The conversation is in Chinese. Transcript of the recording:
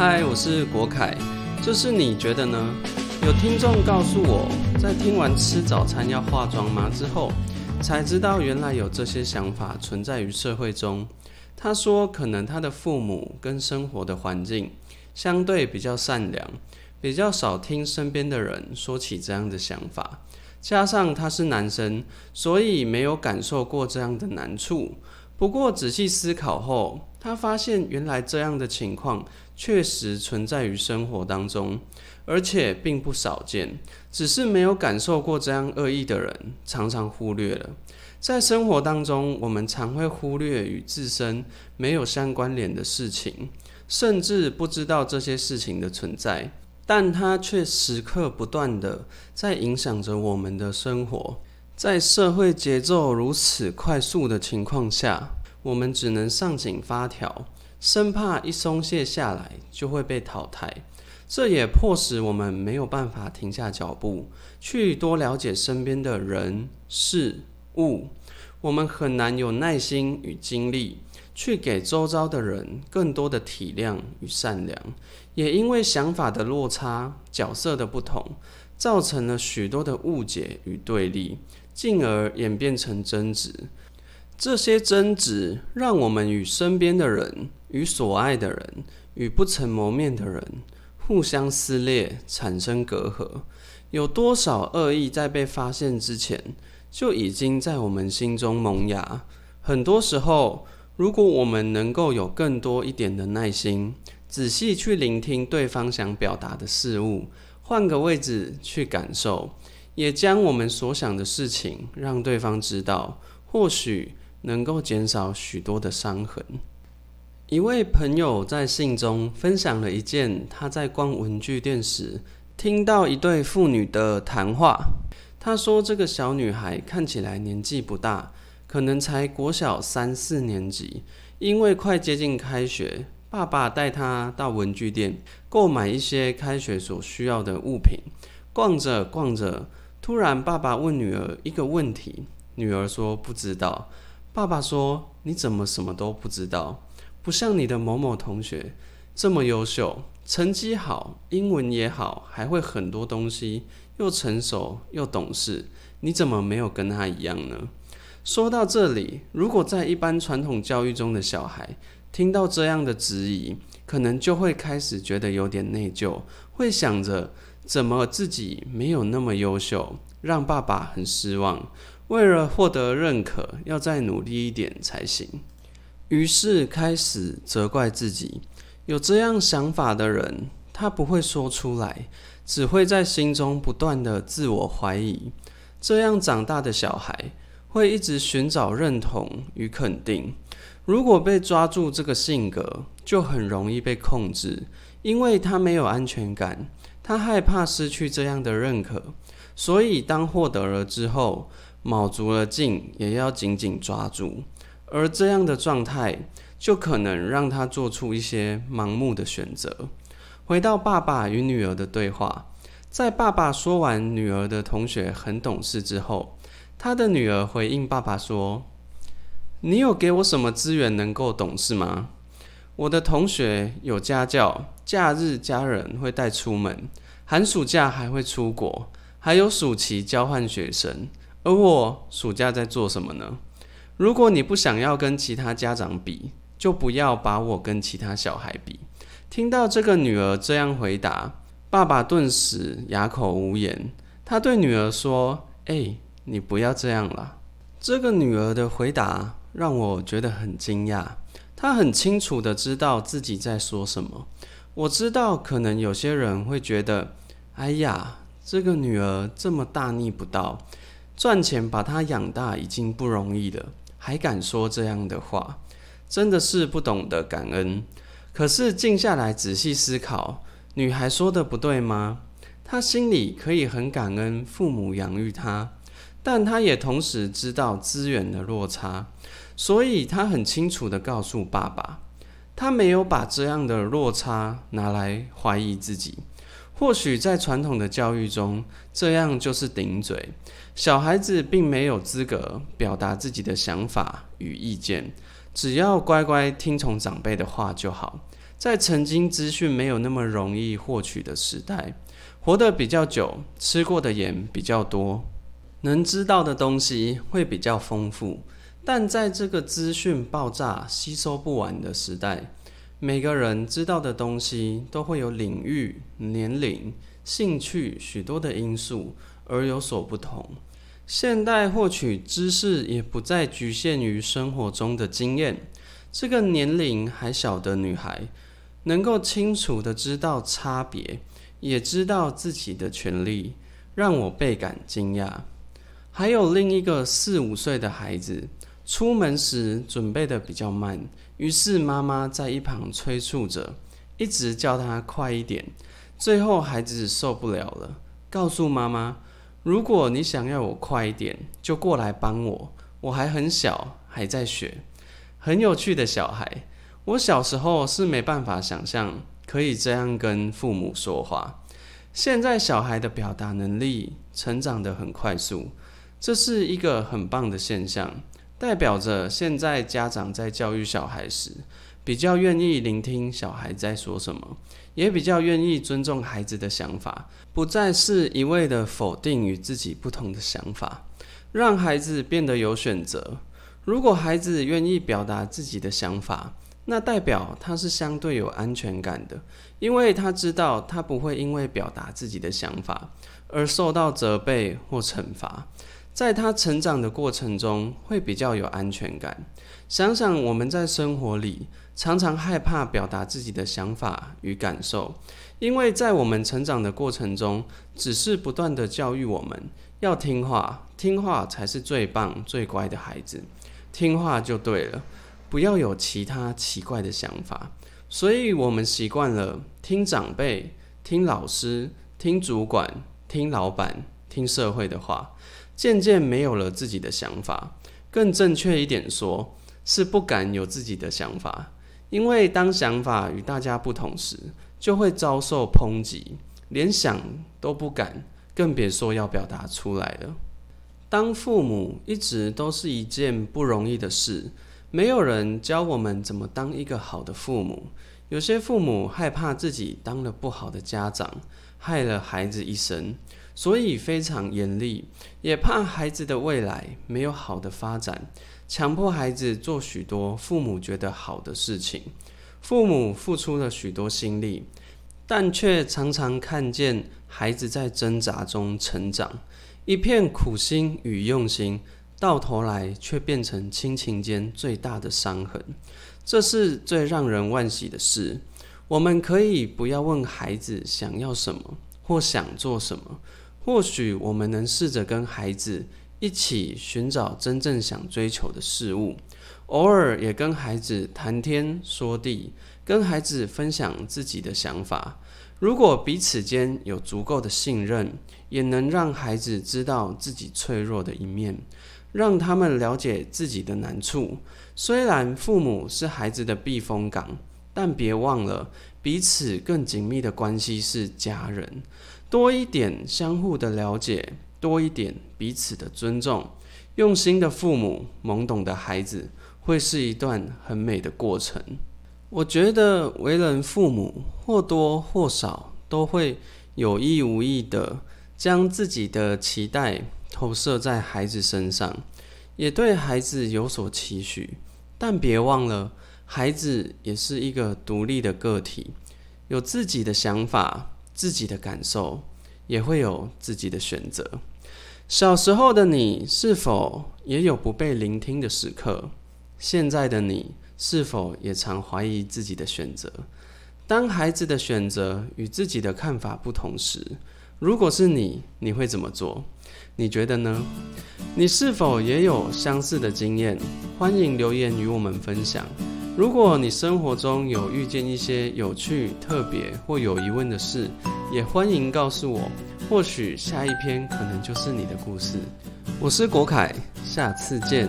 嗨，我是国凯，这是你觉得呢？有听众告诉我，在听完吃早餐要化妆吗之后，才知道原来有这些想法存在于社会中。他说，可能他的父母跟生活的环境相对比较善良，比较少听身边的人说起这样的想法。加上他是男生，所以没有感受过这样的难处。不过仔细思考后，他发现原来这样的情况确实存在于生活当中，而且并不少见，只是没有感受过这样恶意的人，常常忽略了。在生活当中，我们常会忽略与自身没有相关联的事情，甚至不知道这些事情的存在，但它却时刻不断的在影响着我们的生活。在社会节奏如此快速的情况下，我们只能上紧发条，生怕一松懈下来就会被淘汰。这也迫使我们没有办法停下脚步，去多了解身边的人事。物，我们很难有耐心与精力去给周遭的人更多的体谅与善良，也因为想法的落差、角色的不同，造成了许多的误解与对立，进而演变成争执。这些争执让我们与身边的人、与所爱的人、与不曾谋面的人互相撕裂，产生隔阂。有多少恶意在被发现之前？就已经在我们心中萌芽。很多时候，如果我们能够有更多一点的耐心，仔细去聆听对方想表达的事物，换个位置去感受，也将我们所想的事情让对方知道，或许能够减少许多的伤痕。一位朋友在信中分享了一件他在逛文具店时听到一对父女的谈话。他说：“这个小女孩看起来年纪不大，可能才国小三四年级。因为快接近开学，爸爸带她到文具店购买一些开学所需要的物品。逛着逛着，突然爸爸问女儿一个问题，女儿说不知道。爸爸说：你怎么什么都不知道？不像你的某某同学这么优秀，成绩好，英文也好，还会很多东西。”又成熟又懂事，你怎么没有跟他一样呢？说到这里，如果在一般传统教育中的小孩听到这样的质疑，可能就会开始觉得有点内疚，会想着怎么自己没有那么优秀，让爸爸很失望。为了获得认可，要再努力一点才行。于是开始责怪自己。有这样想法的人，他不会说出来。只会在心中不断的自我怀疑，这样长大的小孩会一直寻找认同与肯定。如果被抓住这个性格，就很容易被控制，因为他没有安全感，他害怕失去这样的认可，所以当获得了之后，卯足了劲也要紧紧抓住。而这样的状态，就可能让他做出一些盲目的选择。回到爸爸与女儿的对话，在爸爸说完女儿的同学很懂事之后，他的女儿回应爸爸说：“你有给我什么资源能够懂事吗？我的同学有家教，假日家人会带出门，寒暑假还会出国，还有暑期交换学生。而我暑假在做什么呢？如果你不想要跟其他家长比，就不要把我跟其他小孩比。”听到这个女儿这样回答，爸爸顿时哑口无言。他对女儿说：“哎，你不要这样了。”这个女儿的回答让我觉得很惊讶。她很清楚的知道自己在说什么。我知道，可能有些人会觉得：“哎呀，这个女儿这么大逆不道，赚钱把他养大已经不容易了，还敢说这样的话，真的是不懂得感恩。”可是静下来仔细思考，女孩说的不对吗？她心里可以很感恩父母养育她，但她也同时知道资源的落差，所以她很清楚的告诉爸爸，她没有把这样的落差拿来怀疑自己。或许在传统的教育中，这样就是顶嘴，小孩子并没有资格表达自己的想法与意见。只要乖乖听从长辈的话就好。在曾经资讯没有那么容易获取的时代，活得比较久，吃过的盐比较多，能知道的东西会比较丰富。但在这个资讯爆炸、吸收不完的时代，每个人知道的东西都会有领域、年龄、兴趣许多的因素而有所不同。现代获取知识也不再局限于生活中的经验。这个年龄还小的女孩，能够清楚的知道差别，也知道自己的权利，让我倍感惊讶。还有另一个四五岁的孩子，出门时准备的比较慢，于是妈妈在一旁催促着，一直叫他快一点。最后孩子受不了了，告诉妈妈。如果你想要我快一点，就过来帮我。我还很小，还在学，很有趣的小孩。我小时候是没办法想象可以这样跟父母说话。现在小孩的表达能力成长得很快速，这是一个很棒的现象，代表着现在家长在教育小孩时，比较愿意聆听小孩在说什么。也比较愿意尊重孩子的想法，不再是一味的否定与自己不同的想法，让孩子变得有选择。如果孩子愿意表达自己的想法，那代表他是相对有安全感的，因为他知道他不会因为表达自己的想法而受到责备或惩罚。在他成长的过程中，会比较有安全感。想想我们在生活里。常常害怕表达自己的想法与感受，因为在我们成长的过程中，只是不断的教育我们要听话，听话才是最棒、最乖的孩子，听话就对了，不要有其他奇怪的想法。所以，我们习惯了听长辈、听老师、听主管、听老板、听社会的话，渐渐没有了自己的想法。更正确一点说，是不敢有自己的想法。因为当想法与大家不同时，就会遭受抨击，连想都不敢，更别说要表达出来了。当父母一直都是一件不容易的事，没有人教我们怎么当一个好的父母。有些父母害怕自己当了不好的家长，害了孩子一生，所以非常严厉，也怕孩子的未来没有好的发展。强迫孩子做许多父母觉得好的事情，父母付出了许多心力，但却常常看见孩子在挣扎中成长，一片苦心与用心，到头来却变成亲情间最大的伤痕。这是最让人惋惜的事。我们可以不要问孩子想要什么或想做什么，或许我们能试着跟孩子。一起寻找真正想追求的事物，偶尔也跟孩子谈天说地，跟孩子分享自己的想法。如果彼此间有足够的信任，也能让孩子知道自己脆弱的一面，让他们了解自己的难处。虽然父母是孩子的避风港，但别忘了彼此更紧密的关系是家人，多一点相互的了解。多一点彼此的尊重，用心的父母，懵懂的孩子，会是一段很美的过程。我觉得为人父母，或多或少都会有意无意的将自己的期待投射在孩子身上，也对孩子有所期许。但别忘了，孩子也是一个独立的个体，有自己的想法、自己的感受，也会有自己的选择。小时候的你是否也有不被聆听的时刻？现在的你是否也常怀疑自己的选择？当孩子的选择与自己的看法不同时，如果是你，你会怎么做？你觉得呢？你是否也有相似的经验？欢迎留言与我们分享。如果你生活中有遇见一些有趣、特别或有疑问的事，也欢迎告诉我。或许下一篇可能就是你的故事。我是国凯，下次见。